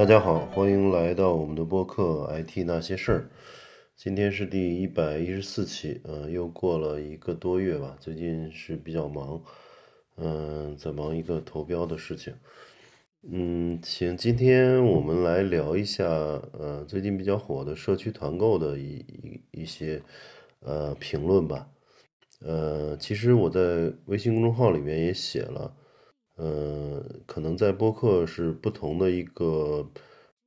大家好，欢迎来到我们的播客《IT 那些事儿》。今天是第一百一十四期，嗯，又过了一个多月吧。最近是比较忙，嗯，在忙一个投标的事情。嗯，行，今天我们来聊一下，呃，最近比较火的社区团购的一一一些呃评论吧。呃，其实我在微信公众号里面也写了。呃，可能在播客是不同的一个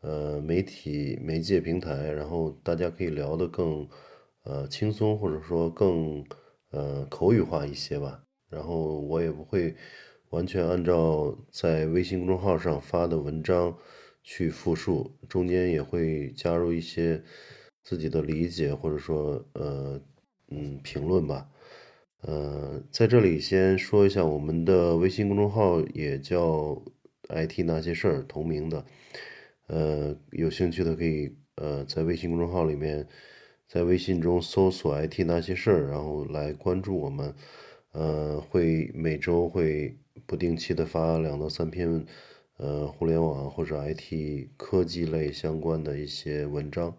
呃媒体媒介平台，然后大家可以聊得更呃轻松，或者说更呃口语化一些吧。然后我也不会完全按照在微信公众号上发的文章去复述，中间也会加入一些自己的理解，或者说呃嗯评论吧。呃，在这里先说一下，我们的微信公众号也叫 “IT 那些事儿”，同名的。呃，有兴趣的可以呃在微信公众号里面，在微信中搜索 “IT 那些事儿”，然后来关注我们。呃，会每周会不定期的发两到三篇呃互联网或者 IT 科技类相关的一些文章。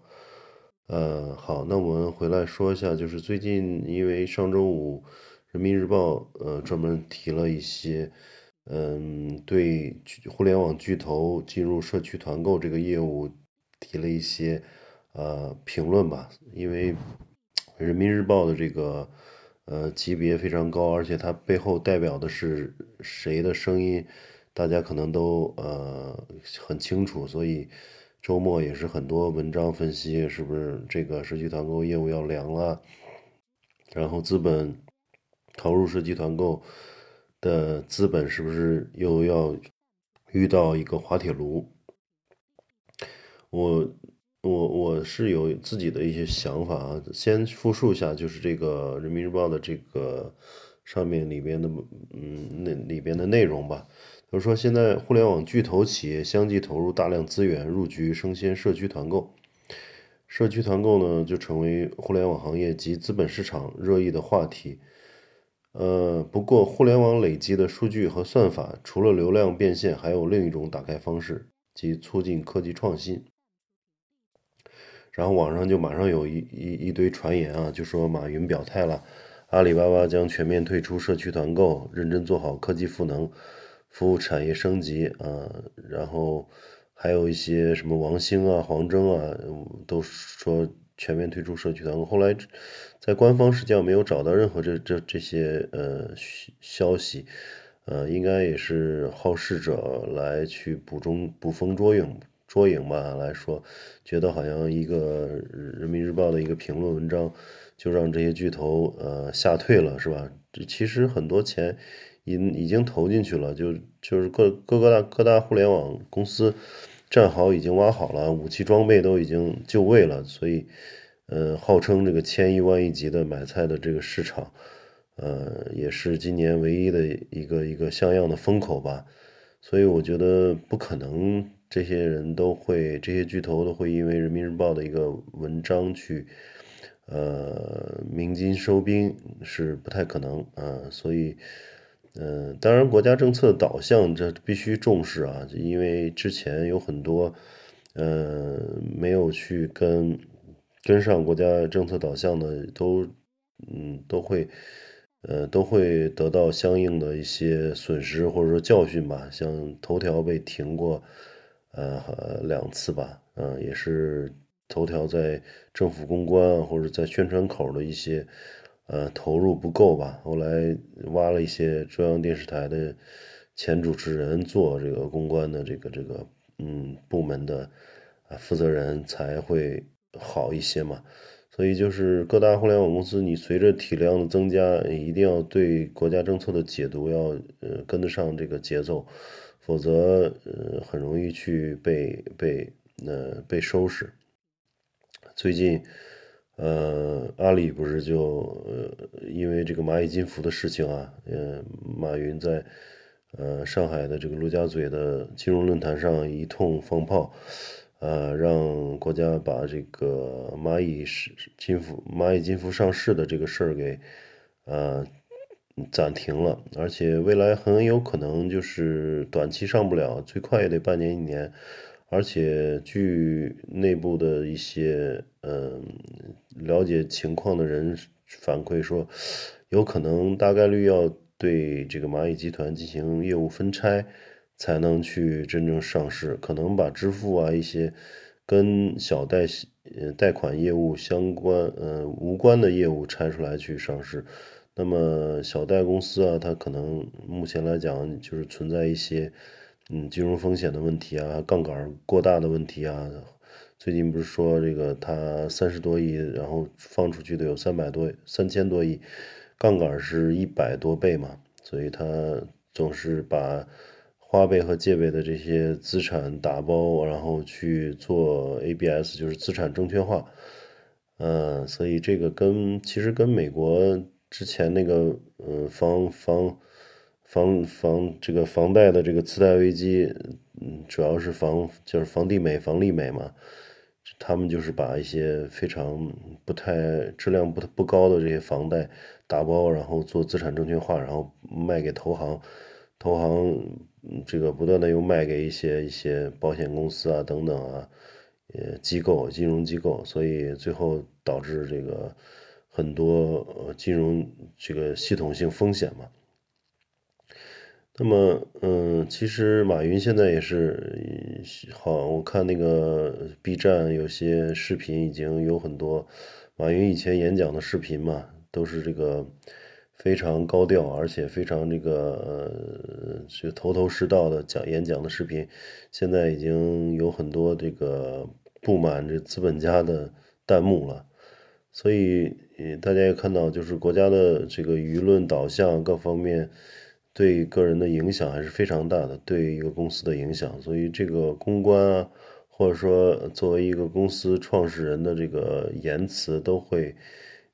呃，好，那我们回来说一下，就是最近因为上周五，《人民日报》呃专门提了一些，嗯，对互联网巨头进入社区团购这个业务提了一些呃评论吧。因为《人民日报》的这个呃级别非常高，而且它背后代表的是谁的声音，大家可能都呃很清楚，所以。周末也是很多文章分析，是不是这个社区团购业务要凉了？然后资本投入社区团购的资本是不是又要遇到一个滑铁卢？我我我是有自己的一些想法啊，先复述一下，就是这个人民日报的这个上面里边的嗯那里边的内容吧。比如说，现在互联网巨头企业相继投入大量资源入局生鲜社区团购，社区团购呢就成为互联网行业及资本市场热议的话题。呃，不过互联网累积的数据和算法，除了流量变现，还有另一种打开方式，即促进科技创新。然后网上就马上有一一一堆传言啊，就说马云表态了，阿里巴巴将全面退出社区团购，认真做好科技赋能。服务产业升级啊，然后还有一些什么王兴啊、黄峥啊，都说全面退出社区团。后来在官方实际上没有找到任何这这这些呃消息，呃，应该也是好事者来去捕中捕风捉影捉影吧来说，觉得好像一个人民日报的一个评论文章就让这些巨头呃吓退了是吧？这其实很多钱。已已经投进去了，就就是各各各大各大互联网公司战壕已经挖好了，武器装备都已经就位了，所以，呃，号称这个千亿万亿级的买菜的这个市场，呃，也是今年唯一的一个一个像样的风口吧。所以我觉得不可能这些人都会这些巨头都会因为人民日报的一个文章去，呃，鸣金收兵是不太可能啊，所以。嗯，当然，国家政策导向这必须重视啊，因为之前有很多，呃，没有去跟跟上国家政策导向的，都嗯都会，呃都会得到相应的一些损失或者说教训吧。像头条被停过，呃两次吧，嗯，也是头条在政府公关或者在宣传口的一些。呃，投入不够吧？后来挖了一些中央电视台的前主持人做这个公关的这个这个嗯部门的啊负责人才会好一些嘛。所以就是各大互联网公司，你随着体量的增加，一定要对国家政策的解读要呃跟得上这个节奏，否则呃很容易去被被呃被收拾。最近。呃，阿里不是就呃，因为这个蚂蚁金服的事情啊，呃，马云在呃上海的这个陆家嘴的金融论坛上一通放炮，呃，让国家把这个蚂蚁金服蚂蚁金服上市的这个事儿给呃暂停了，而且未来很有可能就是短期上不了，最快也得半年一年。而且据内部的一些嗯了解情况的人反馈说，有可能大概率要对这个蚂蚁集团进行业务分拆，才能去真正上市，可能把支付啊一些跟小贷呃贷款业务相关呃无关的业务拆出来去上市。那么小贷公司啊，它可能目前来讲就是存在一些，嗯，金融风险的问题啊，杠杆过大的问题啊。最近不是说这个它三十多亿，然后放出去的有三百多、三千多亿，杠杆是一百多倍嘛，所以它总是把花呗和借呗的这些资产打包，然后去做 ABS，就是资产证券化。嗯，所以这个跟其实跟美国。之前那个，呃，房房房房这个房贷的这个次贷危机，嗯，主要是房就是房地美、房利美嘛，他们就是把一些非常不太质量不不高的这些房贷打包，然后做资产证券化，然后卖给投行，投行这个不断的又卖给一些一些保险公司啊等等啊，呃，机构金融机构，所以最后导致这个。很多呃金融这个系统性风险嘛，那么嗯，其实马云现在也是好，我看那个 B 站有些视频已经有很多马云以前演讲的视频嘛，都是这个非常高调，而且非常这个呃就头头是道的讲演讲的视频，现在已经有很多这个布满这资本家的弹幕了。所以，大家也看到，就是国家的这个舆论导向各方面，对个人的影响还是非常大的，对一个公司的影响。所以，这个公关啊，或者说作为一个公司创始人的这个言辞，都会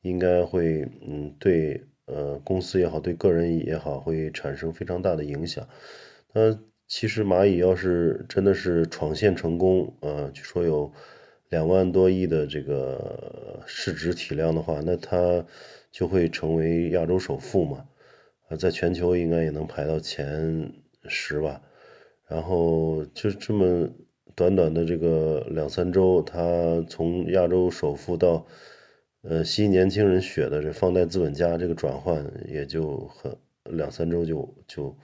应该会，嗯，对，呃，公司也好，对个人也好，会产生非常大的影响。那其实蚂蚁要是真的是闯线成功，呃，据说有。两万多亿的这个市值体量的话，那它就会成为亚洲首富嘛？啊，在全球应该也能排到前十吧。然后就这么短短的这个两三周，他从亚洲首富到呃吸年轻人血的这放贷资本家这个转换，也就很两三周就就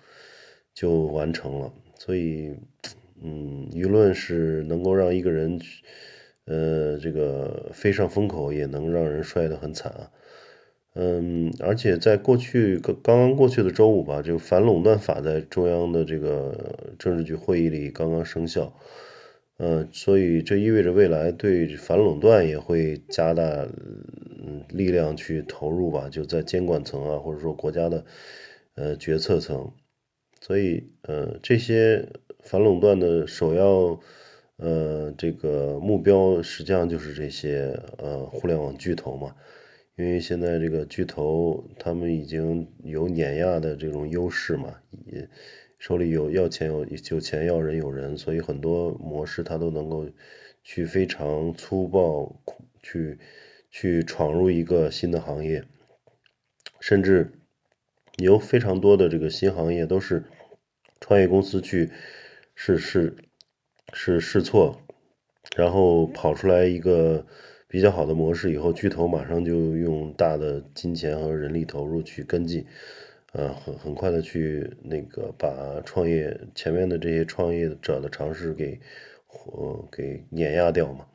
就完成了。所以，嗯，舆论是能够让一个人。呃，这个飞上风口也能让人摔得很惨啊。嗯，而且在过去刚刚刚过去的周五吧，就反垄断法在中央的这个政治局会议里刚刚生效。嗯，所以这意味着未来对反垄断也会加大力量去投入吧，就在监管层啊，或者说国家的呃决策层。所以呃，这些反垄断的首要。呃，这个目标实际上就是这些呃互联网巨头嘛，因为现在这个巨头他们已经有碾压的这种优势嘛，也手里有要钱有有钱要人有人，所以很多模式它都能够去非常粗暴去去闯入一个新的行业，甚至有非常多的这个新行业都是创业公司去试试。是试错，然后跑出来一个比较好的模式以后，巨头马上就用大的金钱和人力投入去跟进，呃，很很快的去那个把创业前面的这些创业者的尝试给，呃，给碾压掉嘛。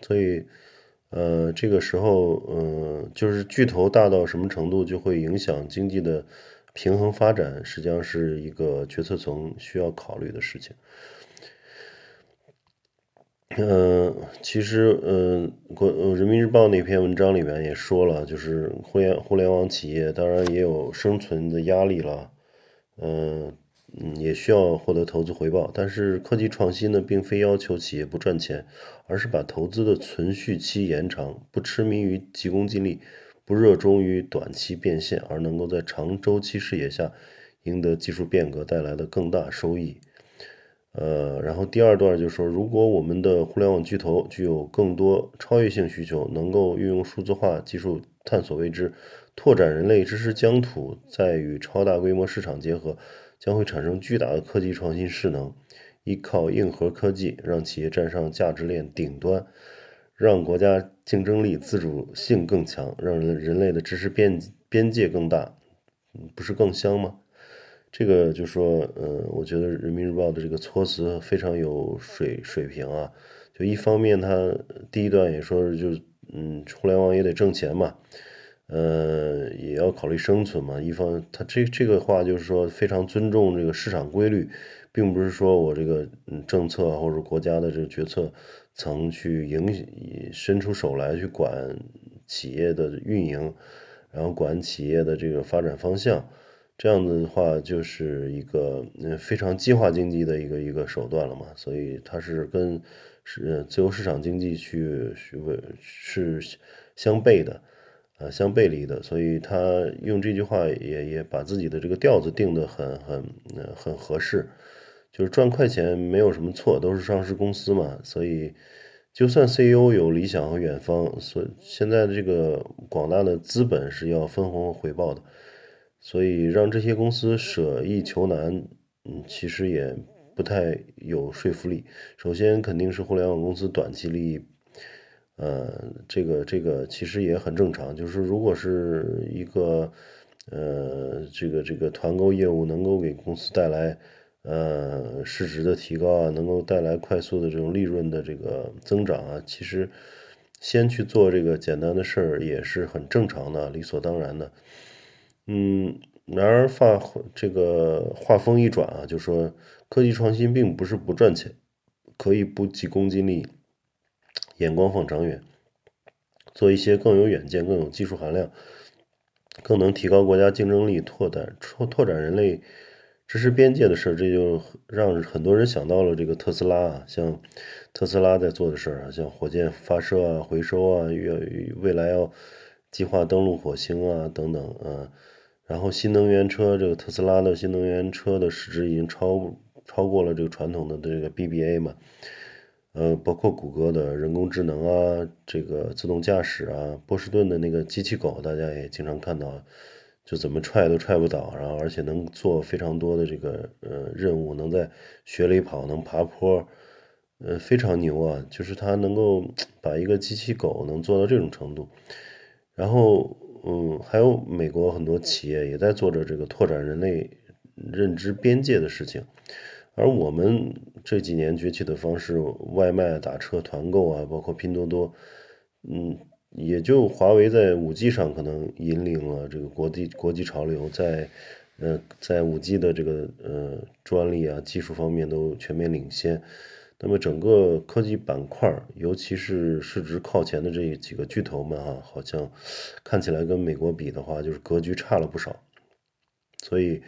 所以，呃，这个时候，嗯，就是巨头大到什么程度就会影响经济的平衡发展，实际上是一个决策层需要考虑的事情。嗯，其实，嗯，国《人民日报》那篇文章里面也说了，就是互联互联网企业当然也有生存的压力了，嗯嗯，也需要获得投资回报。但是科技创新呢，并非要求企业不赚钱，而是把投资的存续期延长，不痴迷于急功近利，不热衷于短期变现，而能够在长周期视野下赢得技术变革带来的更大收益。呃，然后第二段就是说，如果我们的互联网巨头具有更多超越性需求，能够运用数字化技术探索未知，拓展人类知识疆土，再与超大规模市场结合，将会产生巨大的科技创新势能，依靠硬核科技让企业站上价值链顶端，让国家竞争力自主性更强，让人人类的知识边边界更大，不是更香吗？这个就说，嗯，我觉得人民日报的这个措辞非常有水水平啊。就一方面，他第一段也说，就嗯，互联网也得挣钱嘛，呃，也要考虑生存嘛。一方他这这个话就是说，非常尊重这个市场规律，并不是说我这个政策或者国家的这个决策层去影伸出手来去管企业的运营，然后管企业的这个发展方向。这样子的话，就是一个嗯非常计划经济的一个一个手段了嘛，所以它是跟是自由市场经济去是是相悖的，啊相背离的，所以他用这句话也也把自己的这个调子定的很很很合适，就是赚快钱没有什么错，都是上市公司嘛，所以就算 CEO 有理想和远方，所现在这个广大的资本是要分红回报的。所以让这些公司舍易求难，嗯，其实也不太有说服力。首先肯定是互联网公司短期利益，呃，这个这个其实也很正常。就是如果是一个，呃，这个这个团购业务能够给公司带来，呃，市值的提高啊，能够带来快速的这种利润的这个增长啊，其实先去做这个简单的事儿也是很正常的，理所当然的。嗯，然而话这个话锋一转啊，就说科技创新并不是不赚钱，可以不急功近利，眼光放长远，做一些更有远见、更有技术含量、更能提高国家竞争力、拓展拓拓展人类知识边界的事儿。这就让很多人想到了这个特斯拉啊，像特斯拉在做的事儿啊，像火箭发射啊、回收啊，越未来要计划登陆火星啊等等啊。然后新能源车，这个特斯拉的新能源车的市值已经超超过了这个传统的这个 BBA 嘛，呃，包括谷歌的人工智能啊，这个自动驾驶啊，波士顿的那个机器狗，大家也经常看到，就怎么踹都踹不倒，然后而且能做非常多的这个呃任务，能在雪里跑，能爬坡，呃，非常牛啊，就是它能够把一个机器狗能做到这种程度，然后。嗯，还有美国很多企业也在做着这个拓展人类认知边界的事情，而我们这几年崛起的方式，外卖、打车、团购啊，包括拼多多，嗯，也就华为在五 G 上可能引领了这个国际国际潮流，在呃在五 G 的这个呃专利啊技术方面都全面领先。那么整个科技板块，尤其是市值靠前的这几个巨头们啊，好像看起来跟美国比的话，就是格局差了不少。所以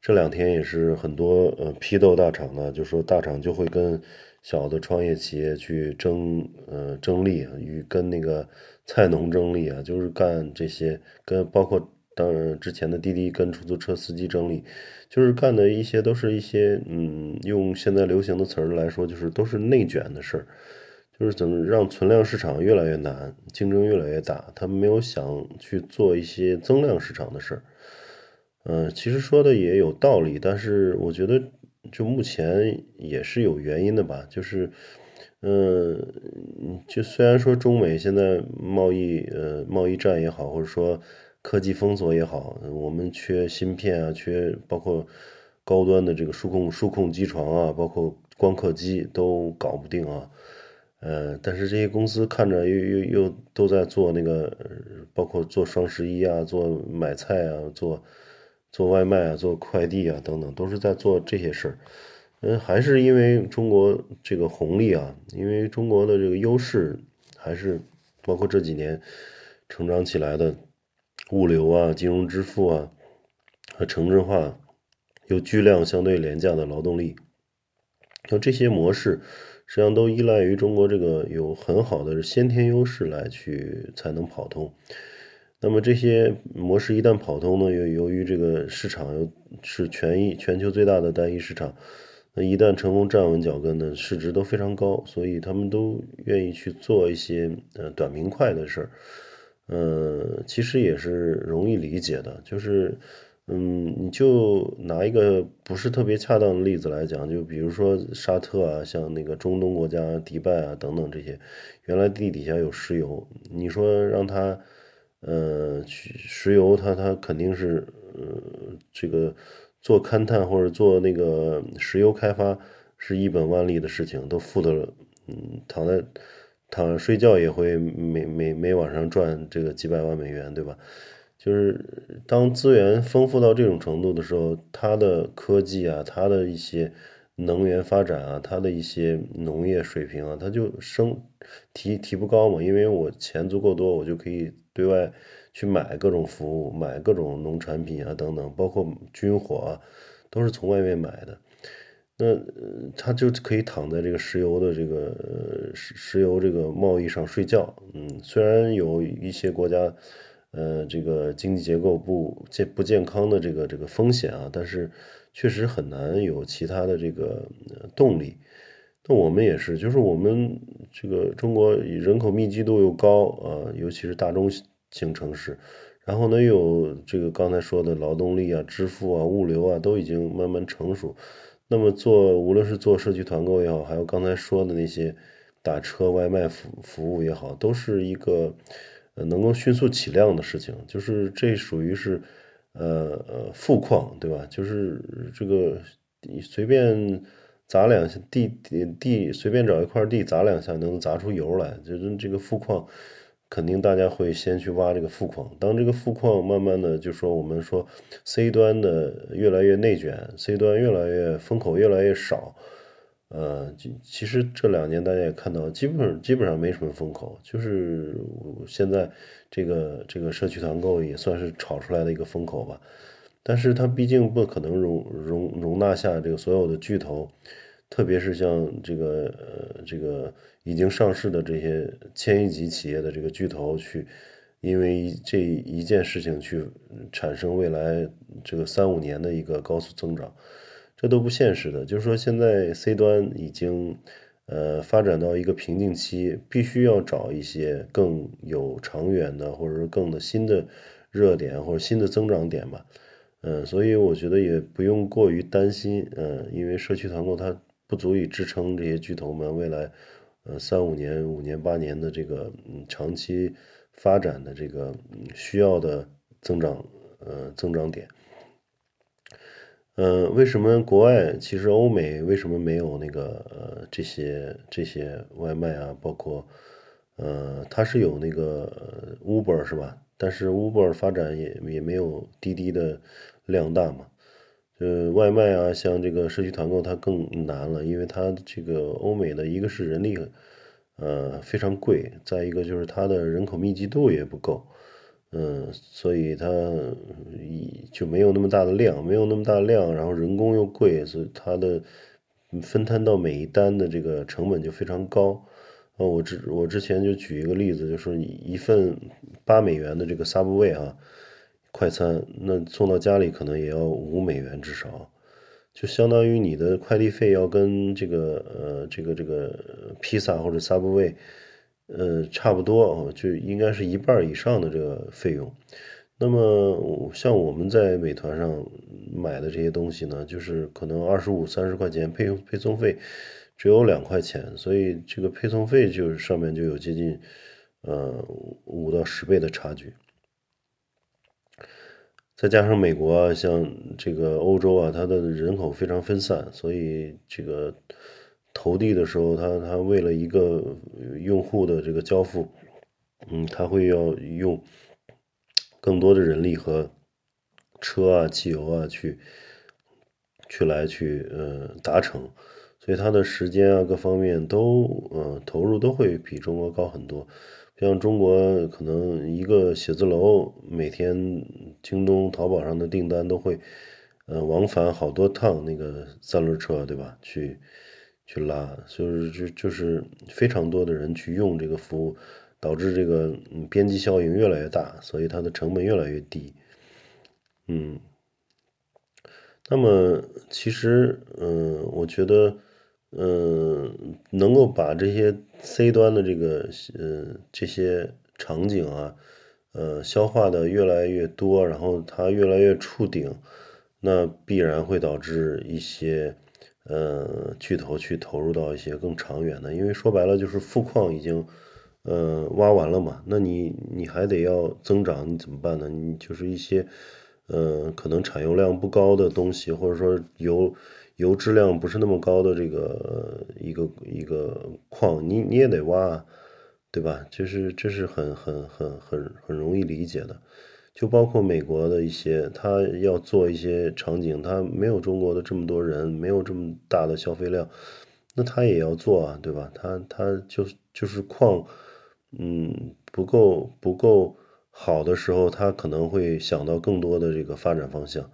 这两天也是很多呃批斗大厂呢，就说大厂就会跟小的创业企业去争呃争利，与跟那个菜农争利啊，就是干这些跟包括。当然，之前的滴滴跟出租车司机争利，就是干的一些都是一些，嗯，用现在流行的词儿来说，就是都是内卷的事儿，就是怎么让存量市场越来越难，竞争越来越大，他们没有想去做一些增量市场的事儿。嗯，其实说的也有道理，但是我觉得就目前也是有原因的吧，就是，嗯，就虽然说中美现在贸易，呃，贸易战也好，或者说。科技封锁也好，我们缺芯片啊，缺包括高端的这个数控数控机床啊，包括光刻机都搞不定啊。呃，但是这些公司看着又又又都在做那个，包括做双十一啊，做买菜啊，做做外卖啊，做快递啊等等，都是在做这些事儿。嗯，还是因为中国这个红利啊，因为中国的这个优势，还是包括这几年成长起来的。物流啊，金融支付啊，和城镇化，有巨量相对廉价的劳动力，像这些模式，实际上都依赖于中国这个有很好的先天优势来去才能跑通。那么这些模式一旦跑通呢，又由于这个市场又是全一全球最大的单一市场，那一旦成功站稳脚跟呢，市值都非常高，所以他们都愿意去做一些呃短平快的事儿。呃，其实也是容易理解的，就是，嗯，你就拿一个不是特别恰当的例子来讲，就比如说沙特啊，像那个中东国家迪拜啊等等这些，原来地底下有石油，你说让它，呃，去石油，它它肯定是，呃，这个做勘探或者做那个石油开发是一本万利的事情，都富的，嗯，躺在躺着睡觉也会每每每晚上赚这个几百万美元，对吧？就是当资源丰富到这种程度的时候，它的科技啊，它的一些能源发展啊，它的一些农业水平啊，它就升提提不高嘛。因为我钱足够多，我就可以对外去买各种服务，买各种农产品啊等等，包括军火啊，都是从外面买的。那他就可以躺在这个石油的这个石石油这个贸易上睡觉。嗯，虽然有一些国家。呃，这个经济结构不健不健康的这个这个风险啊，但是确实很难有其他的这个动力。那我们也是，就是我们这个中国人口密集度又高啊，尤其是大中型城市，然后呢又有这个刚才说的劳动力啊、支付啊、物流啊都已经慢慢成熟。那么做无论是做社区团购也好，还有刚才说的那些打车外卖服服务也好，都是一个。呃，能够迅速起量的事情，就是这属于是，呃呃，富矿，对吧？就是这个你随便砸两下地地地，随便找一块地砸两下，能砸出油来。就是这个富矿，肯定大家会先去挖这个富矿。当这个富矿慢慢的，就说我们说 C 端的越来越内卷，C 端越来越风口越来越少。呃，其实这两年大家也看到，基本基本上没什么风口，就是现在这个这个社区团购也算是炒出来的一个风口吧。但是它毕竟不可能容容容纳下这个所有的巨头，特别是像这个呃这个已经上市的这些千亿级企业的这个巨头去，因为这一件事情去产生未来这个三五年的一个高速增长。这都不现实的，就是说现在 C 端已经，呃，发展到一个瓶颈期，必须要找一些更有长远的，或者是更的新的热点或者新的增长点吧，嗯，所以我觉得也不用过于担心，嗯，因为社区团购它不足以支撑这些巨头们未来，呃，三五年、五年、八年的这个嗯长期发展的这个需要的增长，呃，增长点。嗯，为什么国外其实欧美为什么没有那个呃这些这些外卖啊？包括呃，它是有那个 Uber 是吧？但是 Uber 发展也也没有滴滴的量大嘛。呃，外卖啊，像这个社区团购它更难了，因为它这个欧美的一个是人力呃非常贵，再一个就是它的人口密集度也不够。嗯，所以它就没有那么大的量，没有那么大量，然后人工又贵，所以它的分摊到每一单的这个成本就非常高。呃，我之我之前就举一个例子，就说一份八美元的这个 Subway 啊，快餐，那送到家里可能也要五美元至少，就相当于你的快递费要跟这个呃这个这个披萨或者 Subway。呃，差不多啊，就应该是一半以上的这个费用。那么像我们在美团上买的这些东西呢，就是可能二十五、三十块钱配配送费只有两块钱，所以这个配送费就上面就有接近呃五到十倍的差距。再加上美国啊，像这个欧洲啊，它的人口非常分散，所以这个。投递的时候，它它为了一个用户的这个交付，嗯，他会要用更多的人力和车啊、汽油啊去去来去呃达成，所以它的时间啊各方面都呃投入都会比中国高很多。像中国可能一个写字楼每天京东、淘宝上的订单都会呃往返好多趟那个三轮车，对吧？去。去拉，就是就就是非常多的人去用这个服务，导致这个边际效应越来越大，所以它的成本越来越低。嗯，那么其实嗯，我觉得嗯，能够把这些 C 端的这个呃这些场景啊，呃消化的越来越多，然后它越来越触顶，那必然会导致一些呃巨头去投入到一些更长远的，因为说白了就是富矿已经呃挖完了嘛，那你你还得要增长，你怎么办呢？你就是一些呃可能产油量不高的东西，或者说油。油质量不是那么高的这个一个一个矿，你你也得挖，对吧？就是这是很很很很很容易理解的。就包括美国的一些，他要做一些场景，他没有中国的这么多人，没有这么大的消费量，那他也要做啊，对吧？他他就就是矿，嗯，不够不够好的时候，他可能会想到更多的这个发展方向。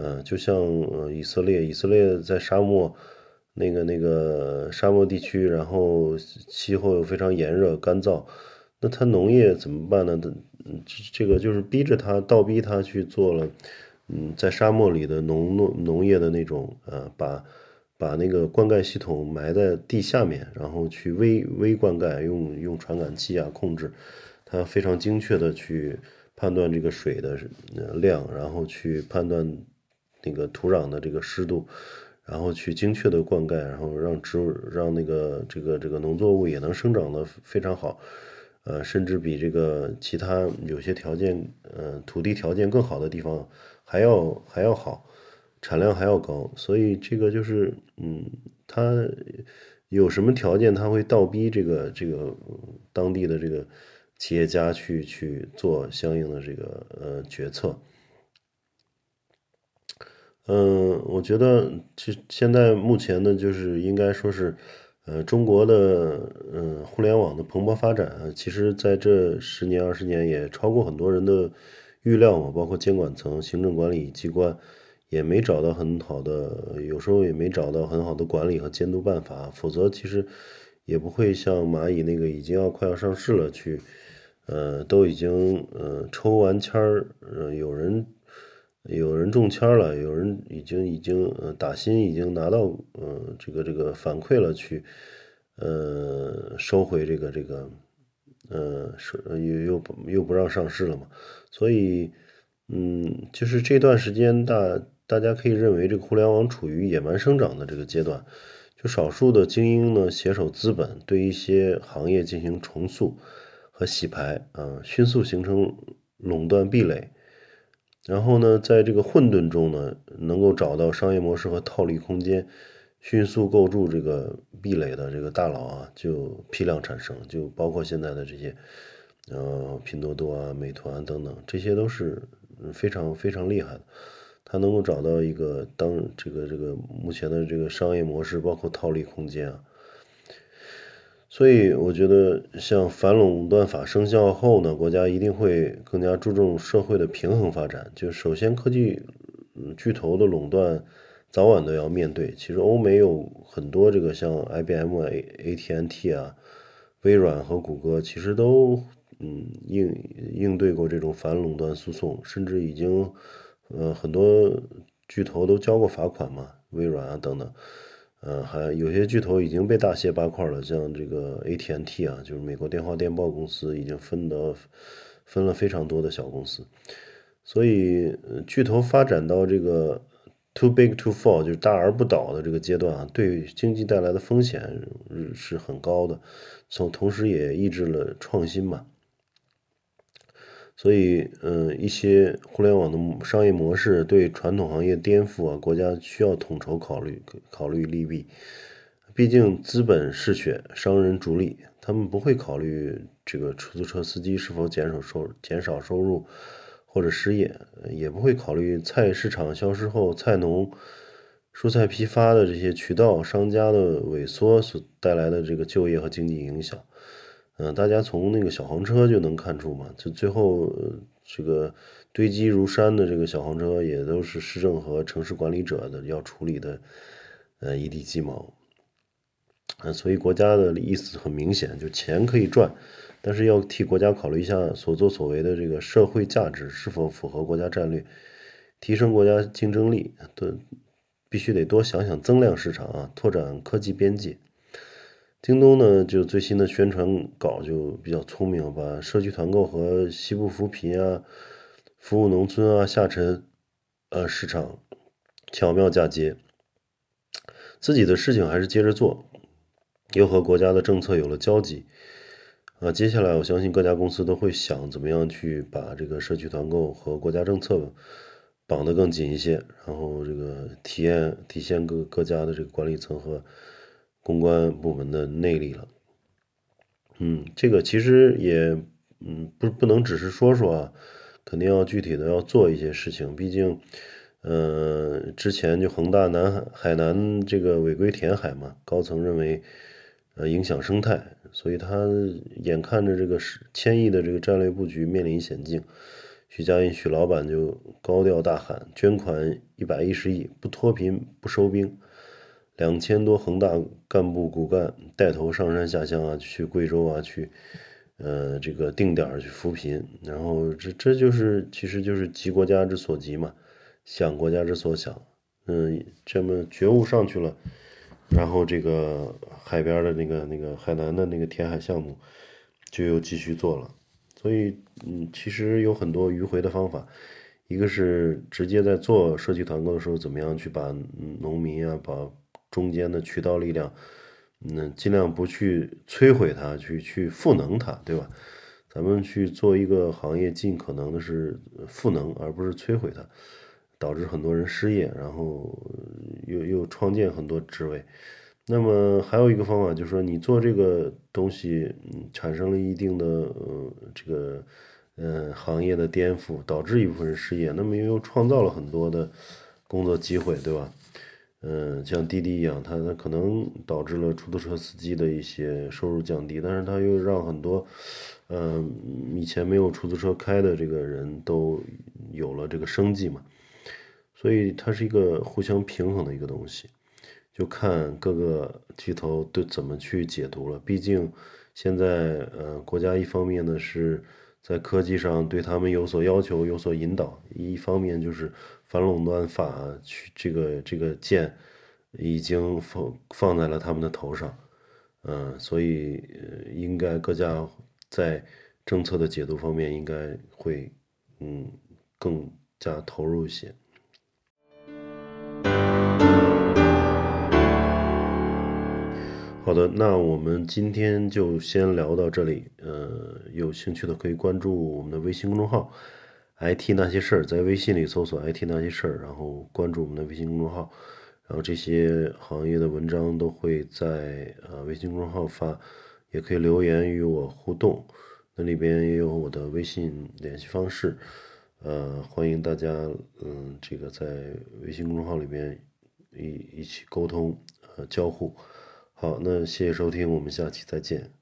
嗯，就像呃以色列，以色列在沙漠那个那个沙漠地区，然后气候又非常炎热干燥，那他农业怎么办呢？的这个就是逼着他倒逼他去做了，嗯，在沙漠里的农农农业的那种呃，把把那个灌溉系统埋在地下面，然后去微微灌溉，用用传感器啊控制，它非常精确的去判断这个水的量，然后去判断。那个土壤的这个湿度，然后去精确的灌溉，然后让植物让那个这个这个农作物也能生长的非常好，呃，甚至比这个其他有些条件，呃，土地条件更好的地方还要还要好，产量还要高。所以这个就是，嗯，它有什么条件，他会倒逼这个这个当地的这个企业家去去做相应的这个呃决策。嗯，我觉得其现在目前呢，就是应该说是，呃，中国的嗯互联网的蓬勃发展，其实在这十年二十年也超过很多人的预料嘛，包括监管层、行政管理机关也没找到很好的，有时候也没找到很好的管理和监督办法，否则其实也不会像蚂蚁那个已经要快要上市了去，呃，都已经呃抽完签儿，呃，有人。有人中签了，有人已经已经呃打新，已经拿到呃这个这个反馈了，去呃收回这个这个呃是又又不又不让上市了嘛，所以嗯就是这段时间大大家可以认为这个互联网处于野蛮生长的这个阶段，就少数的精英呢携手资本对一些行业进行重塑和洗牌啊，迅速形成垄断壁垒。然后呢，在这个混沌中呢，能够找到商业模式和套利空间，迅速构筑这个壁垒的这个大佬啊，就批量产生，就包括现在的这些，呃，拼多多啊、美团等等，这些都是非常非常厉害的，他能够找到一个当这个这个目前的这个商业模式，包括套利空间啊。所以我觉得，像反垄断法生效后呢，国家一定会更加注重社会的平衡发展。就首先，科技巨头的垄断早晚都要面对。其实，欧美有很多这个像 IBM 啊、AT&T 啊、微软和谷歌，其实都嗯应应对过这种反垄断诉讼，甚至已经呃很多巨头都交过罚款嘛，微软啊等等。嗯，还有些巨头已经被大卸八块了，像这个 AT&T 啊，就是美国电话电报公司，已经分得分了非常多的小公司。所以，巨头发展到这个 too big to fall，就是大而不倒的这个阶段啊，对经济带来的风险是很高的，从同时也抑制了创新嘛。所以，嗯，一些互联网的商业模式对传统行业颠覆啊，国家需要统筹考虑，考虑利弊。毕竟资本嗜血，商人逐利，他们不会考虑这个出租车司机是否减少收减少收入或者失业，也不会考虑菜市场消失后菜农、蔬菜批发的这些渠道商家的萎缩所带来的这个就业和经济影响。嗯，大家从那个小黄车就能看出嘛，就最后这个堆积如山的这个小黄车，也都是市政和城市管理者的要处理的，呃，一地鸡毛。嗯，所以国家的意思很明显，就钱可以赚，但是要替国家考虑一下所作所为的这个社会价值是否符合国家战略，提升国家竞争力，都必须得多想想增量市场啊，拓展科技边界。京东呢，就最新的宣传稿就比较聪明，把社区团购和西部扶贫啊、服务农村啊、下沉呃市场巧妙嫁接。自己的事情还是接着做，又和国家的政策有了交集。啊，接下来我相信各家公司都会想怎么样去把这个社区团购和国家政策绑得更紧一些，然后这个体验体现各各家的这个管理层和公关部门的内力了。嗯，这个其实也嗯不不能只是说说啊，肯定要具体的要做一些事情，毕竟。嗯，之前就恒大南海海南这个违规填海嘛，高层认为呃影响生态，所以他眼看着这个是千亿的这个战略布局面临险境，许家印许老板就高调大喊捐款一百一十亿，不脱贫不收兵，两千多恒大干部骨干带头上山下乡啊，去贵州啊去，呃这个定点去扶贫，然后这这就是其实就是急国家之所急嘛。想国家之所想，嗯，这么觉悟上去了，然后这个海边的那个那个海南的那个填海项目就又继续做了，所以嗯，其实有很多迂回的方法，一个是直接在做社区团购的时候，怎么样去把农民啊，把中间的渠道力量，嗯，尽量不去摧毁它，去去赋能它，对吧？咱们去做一个行业，尽可能的是赋能，而不是摧毁它。导致很多人失业，然后又又创建很多职位。那么还有一个方法，就是说你做这个东西，嗯，产生了一定的呃这个嗯行业的颠覆，导致一部分人失业。那么又又创造了很多的工作机会，对吧？嗯，像滴滴一样，它它可能导致了出租车司机的一些收入降低，但是它又让很多嗯以前没有出租车开的这个人都有了这个生计嘛。所以它是一个互相平衡的一个东西，就看各个巨头都怎么去解读了。毕竟现在，呃，国家一方面呢是在科技上对他们有所要求、有所引导，一方面就是反垄断法去这个这个剑已经放放在了他们的头上，嗯，所以应该各家在政策的解读方面应该会嗯更加投入一些。好的，那我们今天就先聊到这里。呃，有兴趣的可以关注我们的微信公众号 “IT 那些事儿”，在微信里搜索 “IT 那些事儿”，然后关注我们的微信公众号，然后这些行业的文章都会在呃微信公众号发，也可以留言与我互动。那里边也有我的微信联系方式，呃，欢迎大家嗯这个在微信公众号里边一一起沟通呃交互。好，那谢谢收听，我们下期再见。